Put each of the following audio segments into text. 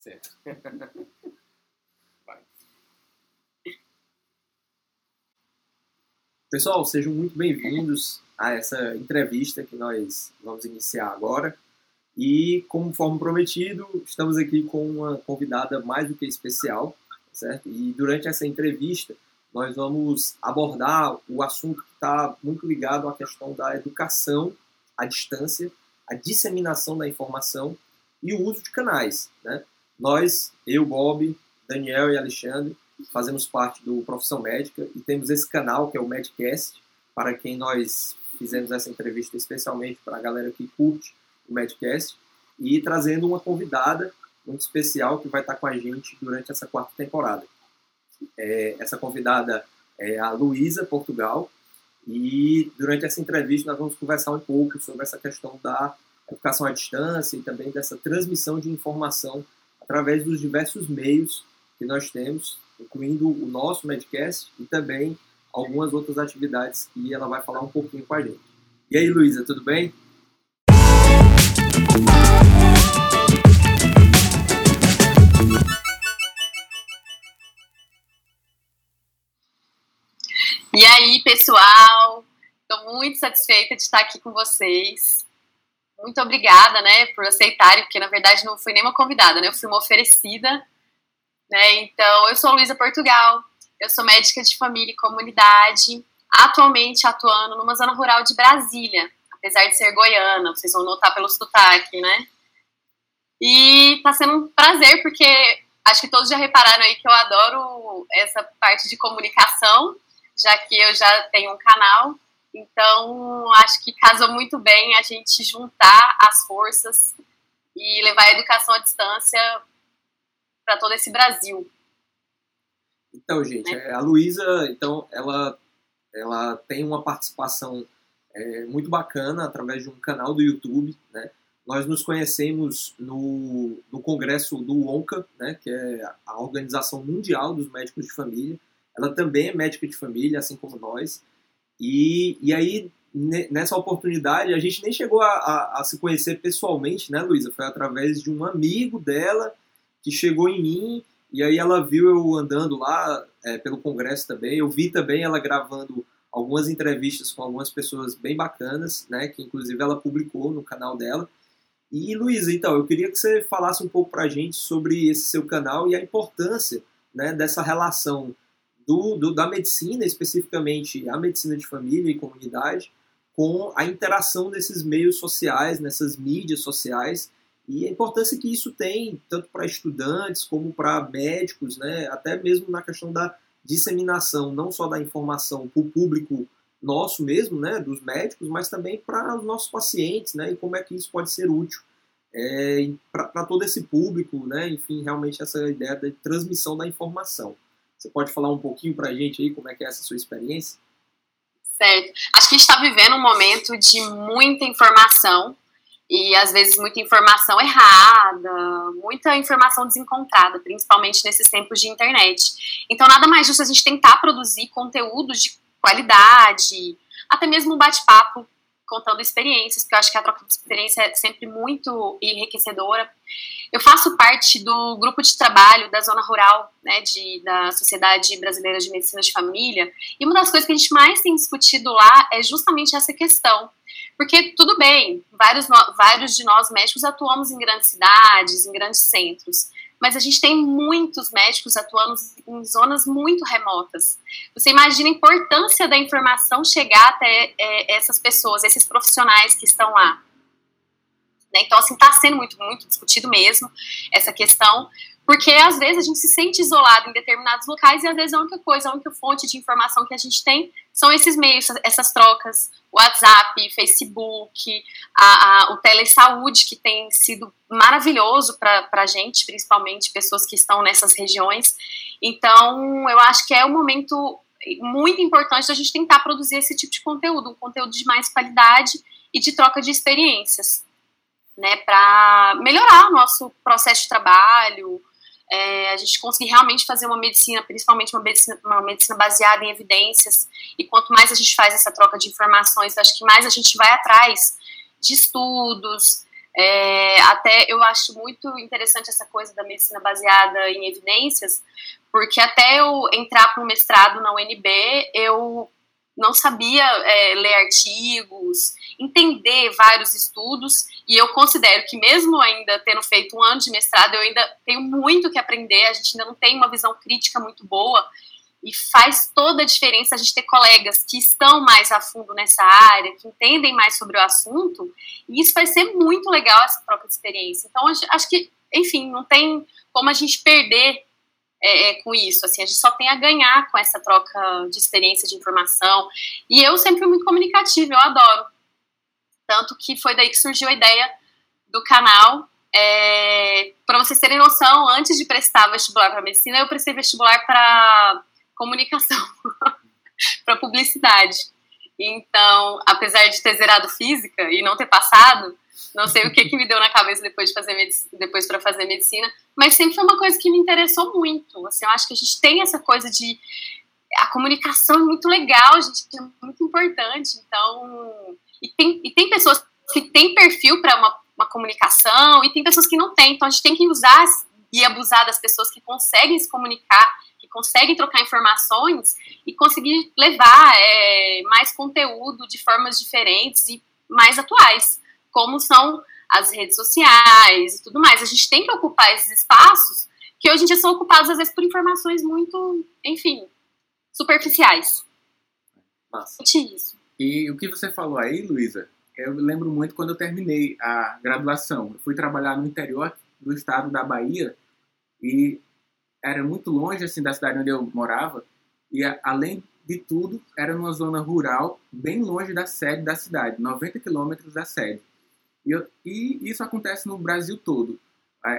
Certo. Vai. Pessoal, sejam muito bem-vindos a essa entrevista que nós vamos iniciar agora. E, conforme prometido, estamos aqui com uma convidada mais do que especial, certo? E durante essa entrevista, nós vamos abordar o assunto que está muito ligado à questão da educação à distância, a disseminação da informação e o uso de canais. Né? Nós, eu, Bob, Daniel e Alexandre, fazemos parte do Profissão Médica e temos esse canal que é o Medcast, para quem nós fizemos essa entrevista especialmente para a galera que curte o Medcast, e trazendo uma convidada muito especial que vai estar com a gente durante essa quarta temporada. É, essa convidada é a Luísa Portugal, e durante essa entrevista nós vamos conversar um pouco sobre essa questão da educação à distância e também dessa transmissão de informação através dos diversos meios que nós temos, incluindo o nosso Medcast e também algumas outras atividades que ela vai falar um pouquinho com a gente. E aí, Luísa, tudo bem? E aí, pessoal? Estou muito satisfeita de estar aqui com vocês. Muito obrigada, né, por aceitarem, porque na verdade não fui nem uma convidada, né? Eu fui uma oferecida, né? Então, eu sou Luísa Portugal, eu sou médica de família e comunidade, atualmente atuando numa zona rural de Brasília, apesar de ser goiana, vocês vão notar pelo sotaque, né? E tá sendo um prazer, porque acho que todos já repararam aí que eu adoro essa parte de comunicação, já que eu já tenho um canal. Então, acho que casou muito bem a gente juntar as forças e levar a educação à distância para todo esse Brasil. Então, gente, né? a Luísa, então, ela, ela tem uma participação é, muito bacana através de um canal do YouTube, né? Nós nos conhecemos no, no congresso do ONCA, né, que é a Organização Mundial dos Médicos de Família. Ela também é médica de família, assim como nós. E, e aí, nessa oportunidade, a gente nem chegou a, a, a se conhecer pessoalmente, né, Luísa? Foi através de um amigo dela que chegou em mim e aí ela viu eu andando lá é, pelo congresso também. Eu vi também ela gravando algumas entrevistas com algumas pessoas bem bacanas, né? Que inclusive ela publicou no canal dela. E Luísa, então, eu queria que você falasse um pouco para a gente sobre esse seu canal e a importância né, dessa relação do, do, da medicina, especificamente a medicina de família e comunidade, com a interação desses meios sociais, nessas mídias sociais, e a importância que isso tem, tanto para estudantes como para médicos, né, até mesmo na questão da disseminação, não só da informação para o público nosso mesmo, né, dos médicos, mas também para os nossos pacientes, né, e como é que isso pode ser útil é, para todo esse público, né, enfim, realmente essa ideia da transmissão da informação. Você pode falar um pouquinho para a gente aí como é que é essa sua experiência? Certo. Acho que a gente está vivendo um momento de muita informação e às vezes muita informação errada, muita informação desencontrada, principalmente nesses tempos de internet. Então, nada mais justo a gente tentar produzir conteúdo de qualidade, até mesmo um bate-papo contando experiências, porque eu acho que a troca de experiência é sempre muito enriquecedora. Eu faço parte do grupo de trabalho da zona rural, né, de, da Sociedade Brasileira de Medicina de Família, e uma das coisas que a gente mais tem discutido lá é justamente essa questão. Porque, tudo bem, vários, vários de nós médicos atuamos em grandes cidades, em grandes centros, mas a gente tem muitos médicos atuando em zonas muito remotas. Você imagina a importância da informação chegar até é, essas pessoas, esses profissionais que estão lá. Né? Então, assim, está sendo muito, muito discutido mesmo essa questão, porque às vezes a gente se sente isolado em determinados locais e às vezes a única coisa, a única fonte de informação que a gente tem são esses meios, essas trocas, WhatsApp, Facebook, a, a, o telesaúde, que tem sido maravilhoso para a gente, principalmente pessoas que estão nessas regiões. Então, eu acho que é um momento muito importante a gente tentar produzir esse tipo de conteúdo, um conteúdo de mais qualidade e de troca de experiências, né, para melhorar o nosso processo de trabalho, é, a gente conseguir realmente fazer uma medicina, principalmente uma medicina, uma medicina baseada em evidências, e quanto mais a gente faz essa troca de informações, acho que mais a gente vai atrás de estudos, É, até eu acho muito interessante essa coisa da medicina baseada em evidências, porque até eu entrar para o mestrado na UNB, eu não sabia é, ler artigos, entender vários estudos, e eu considero que mesmo ainda tendo feito um ano de mestrado, eu ainda tenho muito que aprender, a gente ainda não tem uma visão crítica muito boa, e faz toda a diferença a gente ter colegas que estão mais a fundo nessa área, que entendem mais sobre o assunto, e isso vai ser muito legal essa própria experiência. Então, acho que, enfim, não tem como a gente perder é, é, com isso, assim, a gente só tem a ganhar com essa troca de experiência, de informação, e eu sempre fui muito comunicativa, eu adoro. Tanto que foi daí que surgiu a ideia do canal, é, para vocês terem noção, antes de prestar vestibular para medicina, eu prestei vestibular para comunicação, para publicidade. Então, apesar de ter zerado física e não ter passado, não sei o que, que me deu na cabeça depois de fazer depois para fazer medicina, mas sempre foi uma coisa que me interessou muito. Assim, eu acho que a gente tem essa coisa de a comunicação é muito legal, gente, é muito importante. Então, e tem, e tem pessoas que têm perfil para uma, uma comunicação e tem pessoas que não têm. Então, a gente tem que usar e abusar das pessoas que conseguem se comunicar que conseguem trocar informações e conseguir levar é, mais conteúdo de formas diferentes e mais atuais, como são as redes sociais e tudo mais. A gente tem que ocupar esses espaços que hoje em dia são ocupados às vezes por informações muito, enfim, superficiais. Nossa. Isso. E o que você falou aí, Luísa, eu lembro muito quando eu terminei a graduação. Eu fui trabalhar no interior do estado da Bahia e era muito longe assim da cidade onde eu morava e além de tudo era numa zona rural bem longe da sede da cidade, 90 quilômetros da sede. E, eu, e, isso acontece no Brasil todo.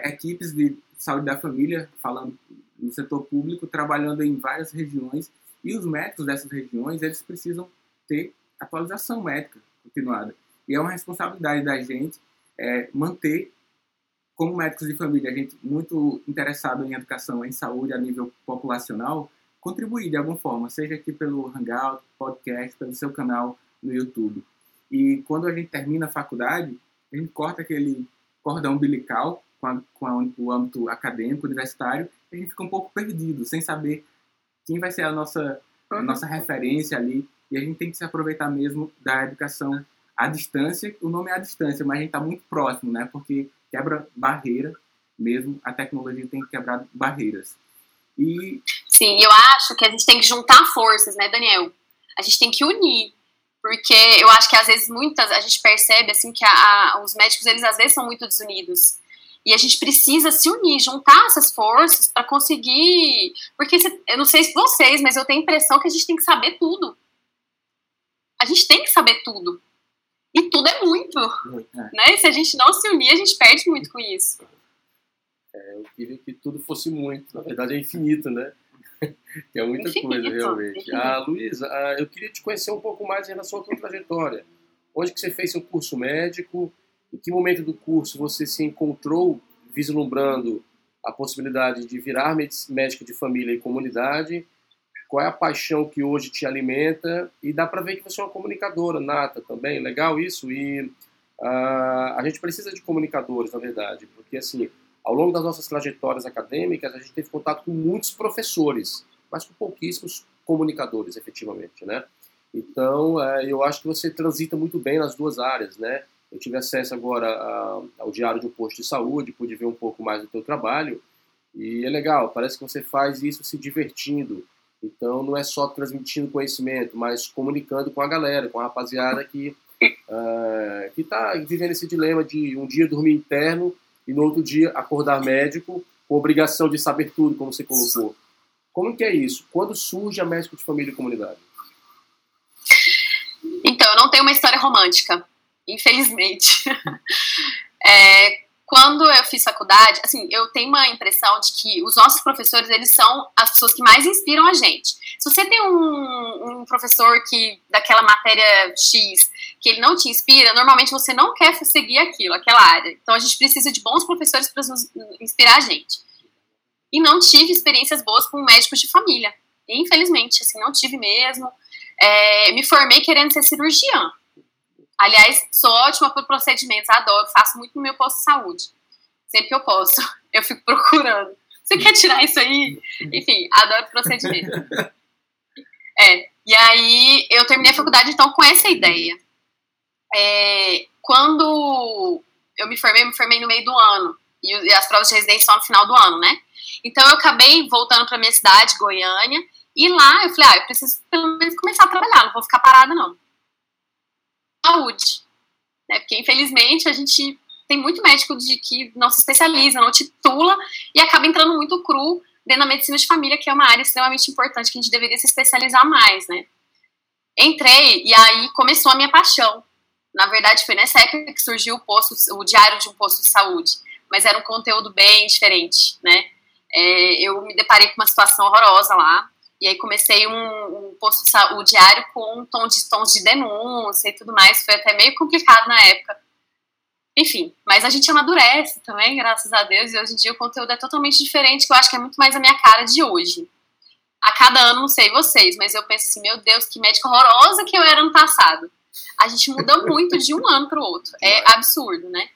Equipes de saúde da família falando no setor público trabalhando em várias regiões e os médicos dessas regiões eles precisam ter atualização médica continuada e é uma responsabilidade da gente é, manter como médicos de família, a gente muito interessado em educação, em saúde a nível populacional, contribuir de alguma forma, seja aqui pelo Hangout, podcast, pelo seu canal no YouTube. E quando a gente termina a faculdade, a gente corta aquele cordão umbilical com, a, com a, o âmbito acadêmico, universitário, e a gente fica um pouco perdido, sem saber quem vai ser a nossa, a uhum. nossa referência ali. E a gente tem que se aproveitar mesmo da educação à distância. O nome é à distância, mas a gente está muito próximo, né? Porque quebra barreira mesmo, a tecnologia tem que quebrar barreiras. E... Sim, eu acho que a gente tem que juntar forças, né, Daniel? A gente tem que unir, porque eu acho que às vezes muitas, a gente percebe assim que a, a, os médicos, eles às vezes são muito desunidos. E a gente precisa se unir, juntar essas forças para conseguir. Porque se, eu não sei se vocês, mas eu tenho a impressão que a gente tem que saber tudo. A gente tem que saber tudo. E tudo é muito. muito é. Né? Se a gente não se unir, a gente perde muito com isso. É, eu queria que tudo fosse muito. Na verdade, é infinito, né? que é muita infinito, coisa, realmente. Infinito. Ah, Luísa, ah, eu queria te conhecer um pouco mais em relação à tua trajetória. Onde que você fez seu curso médico? Em que momento do curso você se encontrou vislumbrando a possibilidade de virar médico de família e comunidade? Qual é a paixão que hoje te alimenta e dá para ver que você é uma comunicadora nata também, legal isso e uh, a gente precisa de comunicadores na verdade, porque assim ao longo das nossas trajetórias acadêmicas a gente teve contato com muitos professores, mas com pouquíssimos comunicadores efetivamente, né? Então uh, eu acho que você transita muito bem nas duas áreas, né? Eu tive acesso agora a, ao diário de um posto de saúde, pude ver um pouco mais do teu trabalho e é legal, parece que você faz isso se divertindo então não é só transmitindo conhecimento, mas comunicando com a galera, com a rapaziada que uh, que está vivendo esse dilema de um dia dormir interno e no outro dia acordar médico com obrigação de saber tudo, como você colocou. Como que é isso? Quando surge a médico de família e comunidade? Então, eu não tenho uma história romântica, infelizmente. é, quando eu fiz faculdade, assim, eu tenho uma impressão de que os nossos professores, eles são as pessoas que mais inspiram a gente. Se você tem um, um professor que, daquela matéria X, que ele não te inspira, normalmente você não quer seguir aquilo, aquela área. Então a gente precisa de bons professores para inspirar a gente. E não tive experiências boas com médicos de família. Infelizmente, assim, não tive mesmo. É, me formei querendo ser cirurgiã. Aliás, sou ótima por procedimentos, adoro, faço muito no meu posto de saúde. Sempre que eu posso, eu fico procurando. Você quer tirar isso aí? Enfim, adoro procedimento. É, e aí eu terminei a faculdade então com essa ideia. É, quando eu me formei, eu me formei no meio do ano. E, as provas de residência só no final do ano, né? Então eu acabei voltando para minha cidade, Goiânia, e lá eu falei, ah, eu preciso pelo menos começar a trabalhar, não vou ficar parada não. Saúde. Né? Porque infelizmente a gente tem muito médico de que não se especializa, não titula e acaba entrando muito cru dentro da medicina de família, que é uma área extremamente importante que a gente deveria se especializar mais, né? Entrei e aí começou a minha paixão. Na verdade, foi nessa época que surgiu o posto, o diário de um posto de saúde, mas era um conteúdo bem diferente, né? É, eu me deparei com uma situação horrorosa lá, e aí comecei um, um posto de saúde, o diário com um tom de tons de denúncia e tudo mais, foi até meio complicado na época. Enfim, mas a gente amadurece também, graças a Deus, e hoje em dia o conteúdo é totalmente diferente, que eu acho que é muito mais a minha cara de hoje. A cada ano, não sei vocês, mas eu penso assim, meu Deus, que médica horrorosa que eu era no passado a gente muda muito de um ano para o outro. É absurdo, né?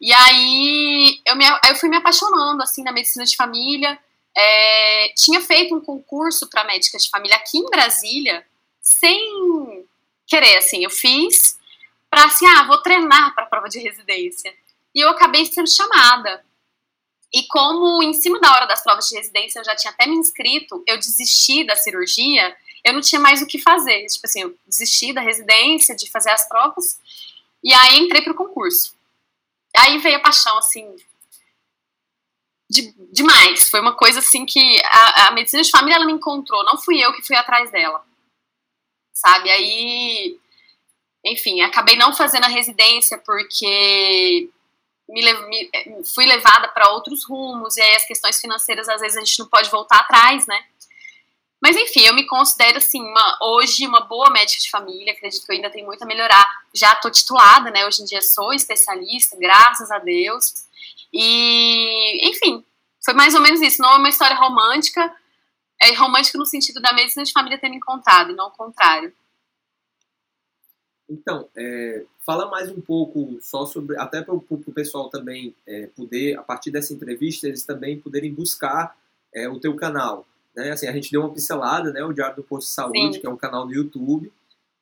E aí eu, me, eu fui me apaixonando assim na medicina de família. É, tinha feito um concurso para médica de família aqui em Brasília, sem querer, assim. Eu fiz para assim, ah, vou treinar para a prova de residência. E eu acabei sendo chamada. E como em cima da hora das provas de residência eu já tinha até me inscrito, eu desisti da cirurgia eu não tinha mais o que fazer. Tipo assim, eu desisti da residência, de fazer as provas, e aí entrei pro concurso. Aí veio a paixão, assim, de, demais. Foi uma coisa assim que a, a, medicina de família ela me encontrou, não fui eu que fui atrás dela. Sabe? Aí, enfim, acabei não fazendo a residência porque me, me fui levada para outros rumos e aí as questões financeiras às vezes a gente não pode voltar atrás, né? Mas enfim, eu me considero assim, uma, hoje uma boa médica de família, acredito que eu ainda tenho muito a melhorar. Já estou titulada, né? Hoje em dia sou especialista, graças a Deus. E, enfim, foi mais ou menos isso. Não é uma história romântica, é romântica no sentido da medicina de família ter me encontrado, não o contrário. Então, é, fala mais um pouco só sobre, até para o pessoal também é, poder, a partir dessa entrevista, eles também poderem buscar é, o teu canal. Né? Assim, a gente deu uma pincelada, né? O Diário do Posto de Saúde, Sim. que é um canal do YouTube.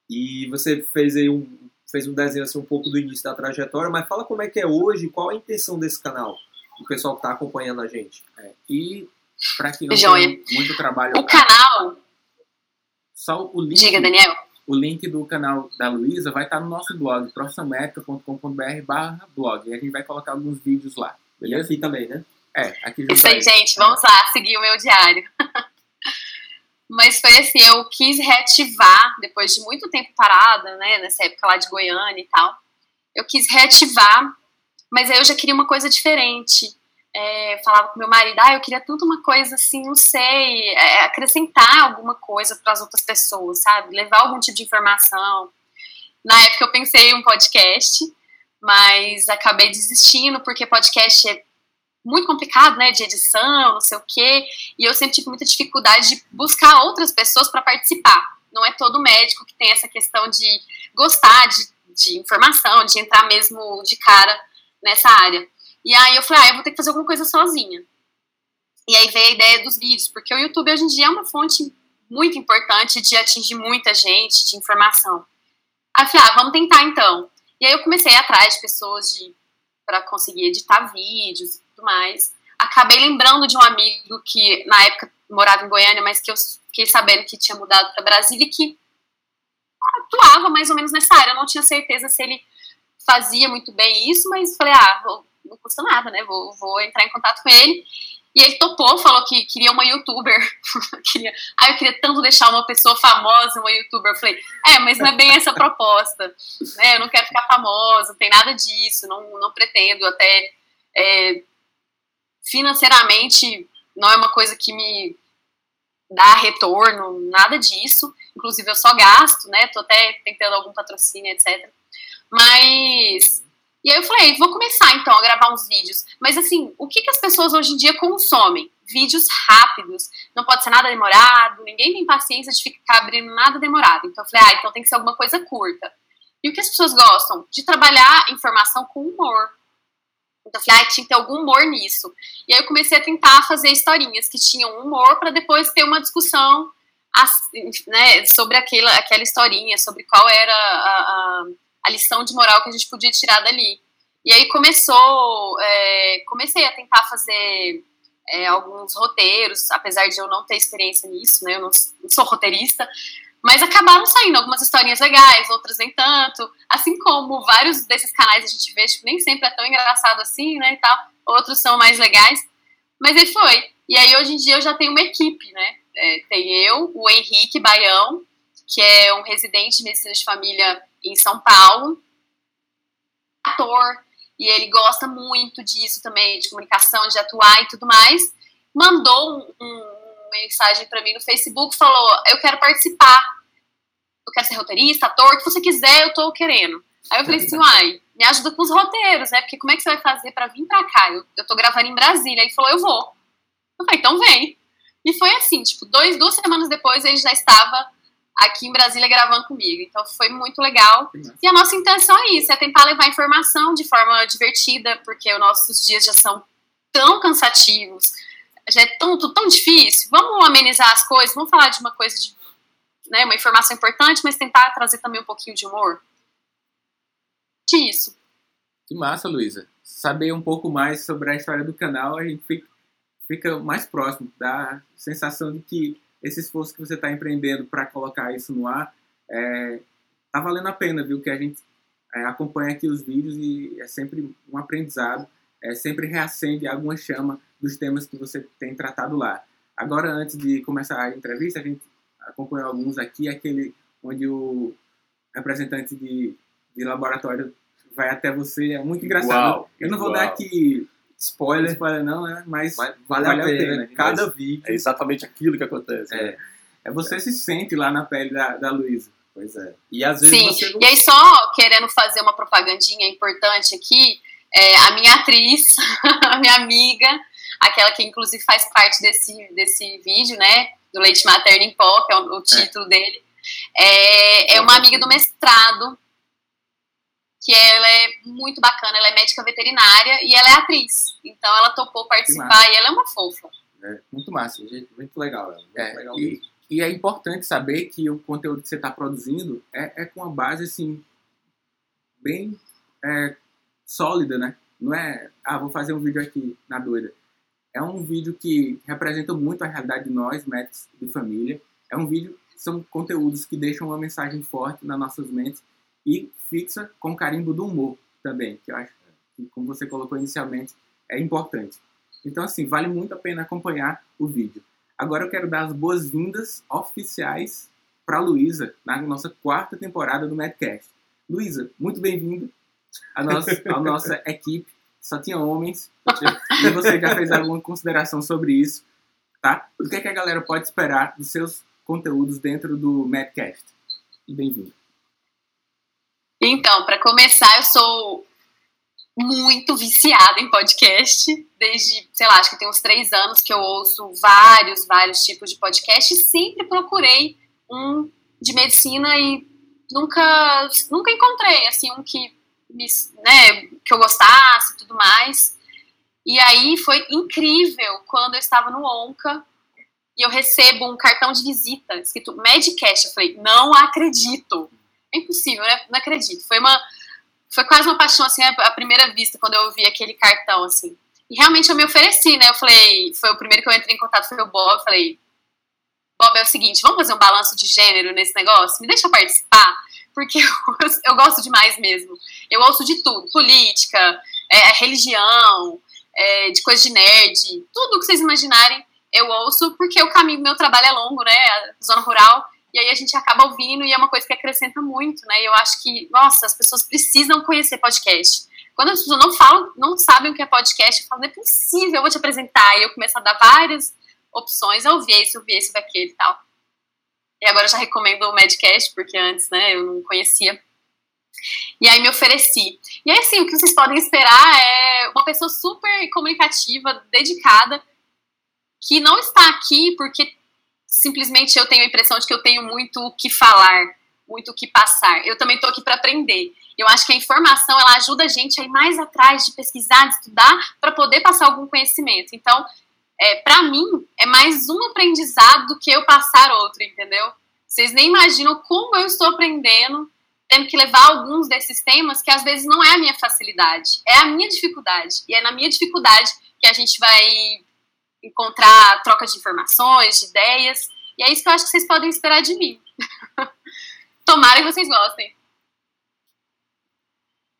E você fez aí um, fez um desenho assim, um pouco do início da trajetória, mas fala como é que é hoje, qual a intenção desse canal, o pessoal que está acompanhando a gente. É, e para quem não Joia. tem muito trabalho... O canal... Só o link... Diga, Daniel. O link do canal da Luísa vai estar no nosso blog, profissionalmedica.com.br barra blog. E a gente vai colocar alguns vídeos lá. Beleza? E aqui também, né? É, aqui Isso aí, gente, vamos lá, seguir o meu diário. Mas foi assim, eu quis reativar, depois de muito tempo parada, né, nessa época lá de Goiânia e tal, eu quis reativar, mas aí eu já queria uma coisa diferente. É, falava com meu marido, ah, eu queria tanto uma coisa assim, não sei, é, acrescentar alguma coisa para as outras pessoas, sabe? Levar algum tipo de informação. Na época eu pensei em um podcast, mas acabei desistindo, porque podcast é muito complicado, né, de edição, não sei o quê, e eu sempre tive muita dificuldade de buscar outras pessoas para participar. Não é todo médico que tem essa questão de gostar de, de informação, de entrar mesmo de cara nessa área. E aí eu falei, ah, eu vou ter que fazer alguma coisa sozinha. E aí veio a ideia dos vídeos, porque o YouTube hoje em dia é uma fonte muito importante de atingir muita gente, de informação. Aí eu falei, ah, vamos tentar então. E aí eu comecei atrás de pessoas de para conseguir editar vídeos tudo mais. Acabei lembrando de um amigo que na época morava em Goiânia, mas que eu fiquei sabendo que tinha mudado para Brasília e que atuava mais ou menos nessa área. Eu não tinha certeza se ele fazia muito bem isso, mas falei, ah, vou, não custa nada, né? Vou, vou entrar em contato com ele. E ele topou, falou que queria uma youtuber. queria, ah, eu queria tanto deixar uma pessoa famosa, uma youtuber. Eu falei, é, mas não é bem essa a proposta. Né? Eu não quero ficar famosa, não tem nada disso, não, não pretendo até é, financeiramente não é uma coisa que me dá retorno, nada disso. Inclusive eu só gasto, né? Tô até tentando algum patrocínio, etc. Mas e aí eu falei, vou começar então a gravar uns vídeos. Mas assim, o que, que as pessoas hoje em dia consomem? Vídeos rápidos, não pode ser nada demorado, ninguém tem paciência de ficar abrindo nada demorado. Então eu falei, ah, então tem que ser alguma coisa curta. E o que as pessoas gostam? De trabalhar informação com humor. Então eu falei, ah, tinha que ter algum humor nisso. E aí eu comecei a tentar fazer historinhas que tinham humor para depois ter uma discussão né, sobre aquela, aquela historinha, sobre qual era a, a, a, lição de moral que a gente podia tirar dali. E aí começou, é, comecei a tentar fazer é, alguns roteiros, apesar de eu não ter experiência nisso, né, eu não, não sou roteirista, mas acabaram saindo algumas historinhas legais, outras nem tanto. Assim como vários desses canais a gente vê, tipo, nem sempre é tão engraçado assim, né, e tal. Outros são mais legais. Mas aí foi. E aí hoje em dia eu já tenho uma equipe, né? É, tem eu, o Henrique Baião, que é um residente de medicina de família em São Paulo, ator, e ele gosta muito disso também, de comunicação, de atuar e tudo mais. Mandou um, um mensagem para mim no Facebook, falou: Eu quero participar. Eu quero ser roteirista, ator, o que você quiser, eu tô querendo. Aí eu falei assim: Uai, me ajuda com os roteiros, né? Porque como é que você vai fazer para vir pra cá? Eu, eu tô gravando em Brasília. Ele falou: Eu vou. Eu falei: Então vem. E foi assim, tipo, dois, duas semanas depois ele já estava aqui em Brasília gravando comigo. Então foi muito legal. E a nossa intenção é isso, é tentar levar informação de forma divertida, porque os nossos dias já são tão cansativos já é tão, tão difícil, vamos amenizar as coisas, vamos falar de uma coisa de, né, uma informação importante, mas tentar trazer também um pouquinho de humor. De isso. Que massa, Luísa. Saber um pouco mais sobre a história do canal, a gente fica, fica mais próximo, dá a sensação de que esse esforço que você está empreendendo para colocar isso no ar é, tá valendo a pena, viu? Que a gente é, acompanha aqui os vídeos e é sempre um aprendizado, é sempre reacende alguma chama dos temas que você tem tratado lá. Agora, antes de começar a entrevista, a gente acompanhou alguns aqui, aquele onde o representante de, de laboratório vai até você, é muito engraçado. Uau, Eu não vou dar aqui spoiler, spoiler não, né? Mas, Mas vale, vale, a pena. pena. Cada vídeo. É exatamente aquilo que acontece. É, né? é você se sente lá na pele da, da Luísa. Pois é. E às vezes Sim. você não... E aí, só querendo fazer uma propagandinha importante aqui, é, a minha atriz, a minha amiga, aquela que inclusive faz parte desse, desse vídeo, né? Do Leite Materno em Pó, que é o, o título é. dele. É, é uma amiga do mestrado, que ela é muito bacana, ela é médica veterinária e ela é atriz. Então ela topou participar e ela é uma fofa. É, muito massa, muito legal. Muito é, legal e, e, é importante saber que o conteúdo que você está produzindo é, é, com uma base assim bem é, sólida, né? Não é, ah, vou fazer um vídeo aqui na doida é um vídeo que representa muito a realidade de nós, médicos de família. É um vídeo, são conteúdos que deixam uma mensagem forte nas nossas mentes e fixa com carimbo do humor também, que eu acho que, como você colocou inicialmente, é importante. Então, assim, vale muito a pena acompanhar o vídeo. Agora eu quero dar as boas-vindas oficiais para Luísa, na nossa quarta temporada do Medcast. Luísa, muito bem-vinda à à nossa equipe só tinha homens. e você já fez alguma consideração sobre isso, tá? O que, é que a galera pode esperar dos seus conteúdos dentro do Madcast? Bem-vindo. Então, para começar, eu sou muito viciada em podcast. Desde, sei lá, acho que tem uns três anos que eu ouço vários, vários tipos de podcast. E sempre procurei um de medicina e nunca, nunca encontrei, assim, um que me, né, que eu gostasse e tudo mais. E aí foi incrível quando eu estava no Onca e eu recebo um cartão de visita escrito Medcast. Eu falei, não acredito. É impossível, né? Não acredito. Foi uma. Foi quase uma paixão, assim, à primeira vista, quando eu vi aquele cartão, assim. E realmente eu me ofereci, né? Eu falei, foi o primeiro que eu entrei em contato, foi o Bob. Eu falei, Bob, é o seguinte, vamos fazer um balanço de gênero nesse negócio? Me deixa participar? Porque eu, eu, gosto demais mesmo. Eu ouço de tudo: política, é, religião, é, de coisa de nerd, tudo que vocês imaginarem eu ouço, porque o caminho, meu trabalho é longo, né? zona rural. E aí a gente acaba ouvindo e é uma coisa que acrescenta muito, né? Eu acho que, nossa, as pessoas precisam conhecer podcast. Quando as pessoas não falam, não sabem o que é podcast, falo, não é possível, eu vou te apresentar. E eu começo a dar várias opções, eu vi esse, eu vi esse, eu vi aquele e tal. E agora eu já recomendo o Medcast, porque antes, né, eu não conhecia. E aí me ofereci. E aí, assim, o que vocês podem esperar é uma pessoa super comunicativa, dedicada, que não está aqui porque simplesmente eu tenho a impressão de que eu tenho muito o que falar. muito o que passar. Eu também estou aqui para aprender. Eu acho que a informação ela ajuda a gente a ir mais atrás de pesquisar, de estudar, para poder passar algum conhecimento. Então, é, para mim, é mais um aprendizado do que eu passar outro, entendeu? Vocês nem imaginam como eu estou aprendendo, tendo que levar alguns desses temas que às vezes não é a minha facilidade, é a minha dificuldade. E é na minha dificuldade que a gente vai encontrar troca de informações, de ideias. E é isso que eu acho que vocês podem esperar de mim. Tomara que vocês gostem.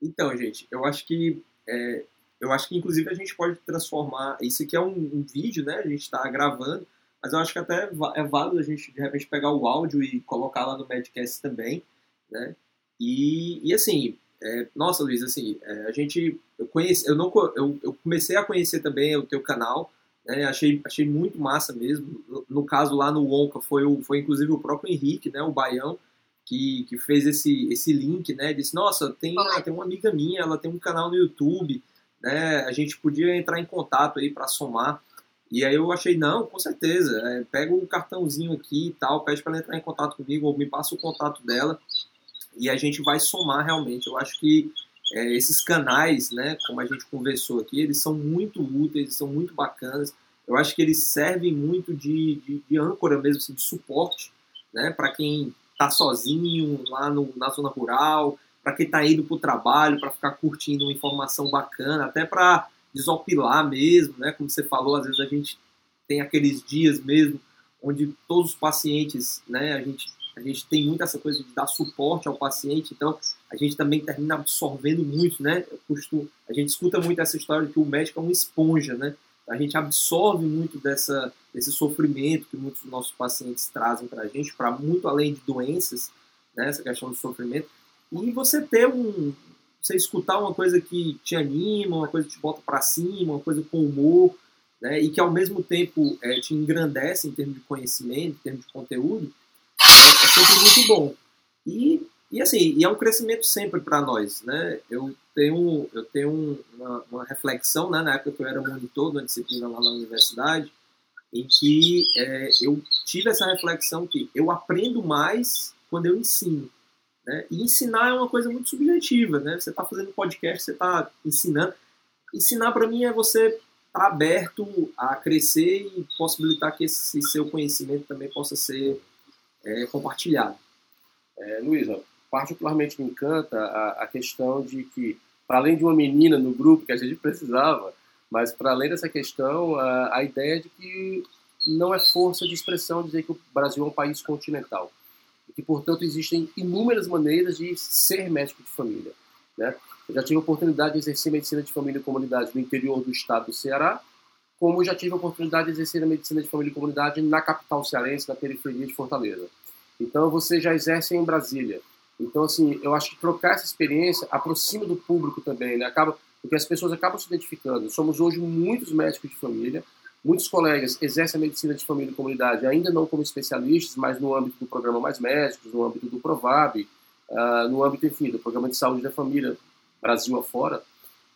Então, gente, eu acho que é, eu acho que inclusive a gente pode transformar. Isso aqui é um, um vídeo, né? A gente está gravando, mas eu acho que até é válido a gente de repente pegar o áudio e colocar lá no Madcast também, né? E, e assim, é, nossa, Luiz, assim, é, a gente, eu conheci, eu não, eu, eu comecei a conhecer também o teu canal, né? Achei, achei muito massa mesmo. No, no caso lá no Wonka foi o, foi inclusive o próprio Henrique, né? O Baião que, que fez esse, esse link, né? Disse, nossa, tem, tem uma amiga minha, ela tem um canal no YouTube, né? A gente podia entrar em contato aí para somar. E aí eu achei, não, com certeza, é, pega o cartãozinho aqui e tal, pede para ela entrar em contato comigo, ou me passa o contato dela, e a gente vai somar realmente. Eu acho que é, esses canais, né, como a gente conversou aqui, eles são muito úteis, são muito bacanas. Eu acho que eles servem muito de, de, de âncora mesmo, assim, de suporte, né, para quem tá sozinho lá no, na zona rural, para quem está indo para o trabalho, para ficar curtindo uma informação bacana, até para desopilar mesmo, né? Como você falou, às vezes a gente tem aqueles dias mesmo onde todos os pacientes, né? A gente, a gente tem muito essa coisa de dar suporte ao paciente, então a gente também termina absorvendo muito, né? Costumo, a gente escuta muito essa história de que o médico é uma esponja, né? A gente absorve muito dessa, desse sofrimento que muitos dos nossos pacientes trazem para a gente, para muito além de doenças, né, essa questão do sofrimento, e você ter um. Você escutar uma coisa que te anima, uma coisa que te bota para cima, uma coisa com humor, né, e que ao mesmo tempo é, te engrandece em termos de conhecimento, em termos de conteúdo, é, é sempre muito bom. E, e assim, e é um crescimento sempre para nós, né? Eu tenho, eu tenho uma, uma, reflexão, né, na época que eu era monitor de uma disciplina lá na universidade, em que é, eu tive essa reflexão que eu aprendo mais quando eu ensino. Né? E ensinar é uma coisa muito subjetiva. Né? Você está fazendo podcast, você está ensinando. Ensinar para mim é você estar tá aberto a crescer e possibilitar que esse seu conhecimento também possa ser é, compartilhado. É, Luísa, particularmente me encanta a, a questão de que, para além de uma menina no grupo que a gente precisava, mas, para além dessa questão, a, a, ideia de que não é força de expressão dizer que o Brasil é um país continental. Que, portanto, existem inúmeras maneiras de ser médico de família. Né? Eu já tive a oportunidade de exercer medicina de família e comunidade no interior do estado do Ceará, como já tive a oportunidade de exercer a medicina de família e comunidade na capital cearense, na periferia de Fortaleza. Então, você já exerce em Brasília. Então, assim, eu acho que trocar essa experiência aproxima do público também, né? Acaba, porque as pessoas acabam se identificando. Somos hoje muitos médicos de família, muitos colegas exercem a medicina de família e comunidade, ainda não como especialistas, mas no âmbito do programa Mais Médicos, no âmbito do Provab, uh, no âmbito, enfim, do programa de saúde da família, Brasil afora.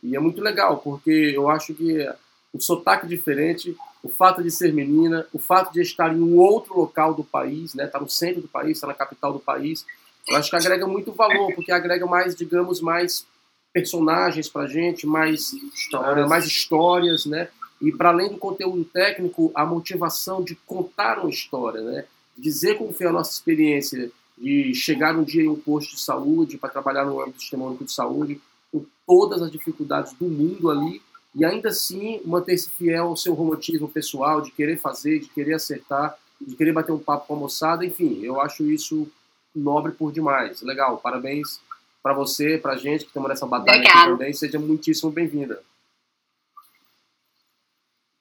E é muito legal, porque eu acho que o sotaque diferente, o fato de ser menina, o fato de estar em um outro local do país, né, estar no centro do país, estar na capital do país, eu acho que agrega muito valor, porque agrega mais, digamos, mais personagens para gente, mais histórias. Uh, mais histórias, né? E para além do conteúdo técnico, a motivação de contar uma história, né? Dizer como foi a nossa experiência de chegar um dia em um posto de saúde para trabalhar no âmbito do sistema único de saúde, com todas as dificuldades do mundo ali, e ainda assim manter-se fiel ao seu romantismo pessoal, de querer fazer, de querer acertar, de querer bater um papo com a moçada, enfim, eu acho isso nobre por demais. Legal, parabéns para você, para a gente que estamos nessa batalha aqui também. Seja muitíssimo bem-vinda.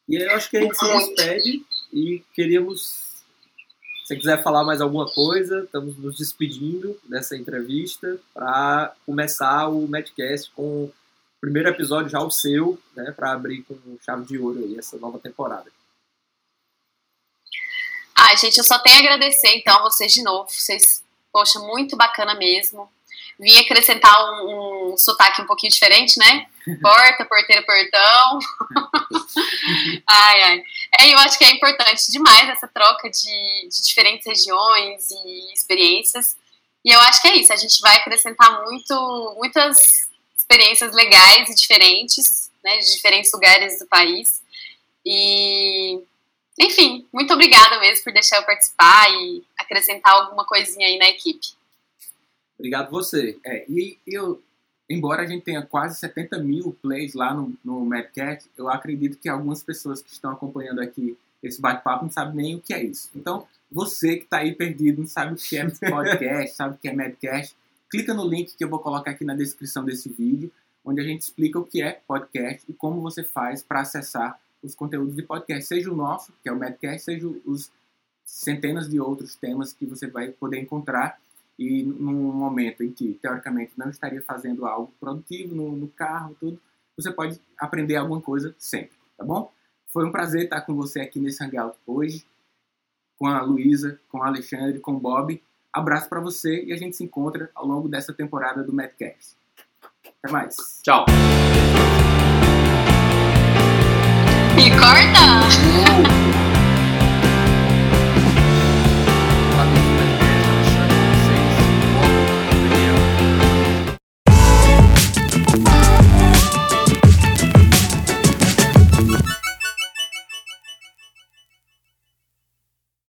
E aí eu acho que a gente se despede e queríamos, se você quiser falar mais alguma coisa, estamos nos despedindo dessa entrevista para começar o Madcast com o primeiro episódio já o seu, né, para abrir com chave de ouro aí essa nova temporada. Ai, gente, eu só tenho a agradecer então a vocês de novo. Vocês, poxa, muito bacana mesmo vim acrescentar um, um sotaque um pouquinho diferente, né? Porta, porteira, portão. ai, ai. É, eu acho que é importante demais essa troca de, de diferentes regiões e experiências. E eu acho que é isso, a gente vai acrescentar muito, muitas experiências legais e diferentes, né, de diferentes lugares do país. E, enfim, muito obrigada mesmo por deixar eu participar e acrescentar alguma coisinha aí na equipe. Obrigado você. É, e eu, embora a gente tenha quase 70 mil plays lá no, no Madcat, eu acredito que algumas pessoas que estão acompanhando aqui esse bate-papo não sabem nem o que é isso. Então, você que está aí perdido, não sabe o que é podcast, sabe o que é Madcast, clica no link que eu vou colocar aqui na descrição desse vídeo, onde a gente explica o que é podcast e como você faz para acessar os conteúdos de podcast, seja o nosso, que é o Madcast, seja os centenas de outros temas que você vai poder encontrar e num momento em que, teoricamente, não estaria fazendo algo produtivo no, no carro, tudo, você pode aprender alguma coisa sempre, tá bom? Foi um prazer estar com você aqui nesse Hangout hoje, com a Luísa, com o Alexandre, com o Bob. Abraço para você e a gente se encontra ao longo dessa temporada do Madcast. Até mais. Tchau. E corta!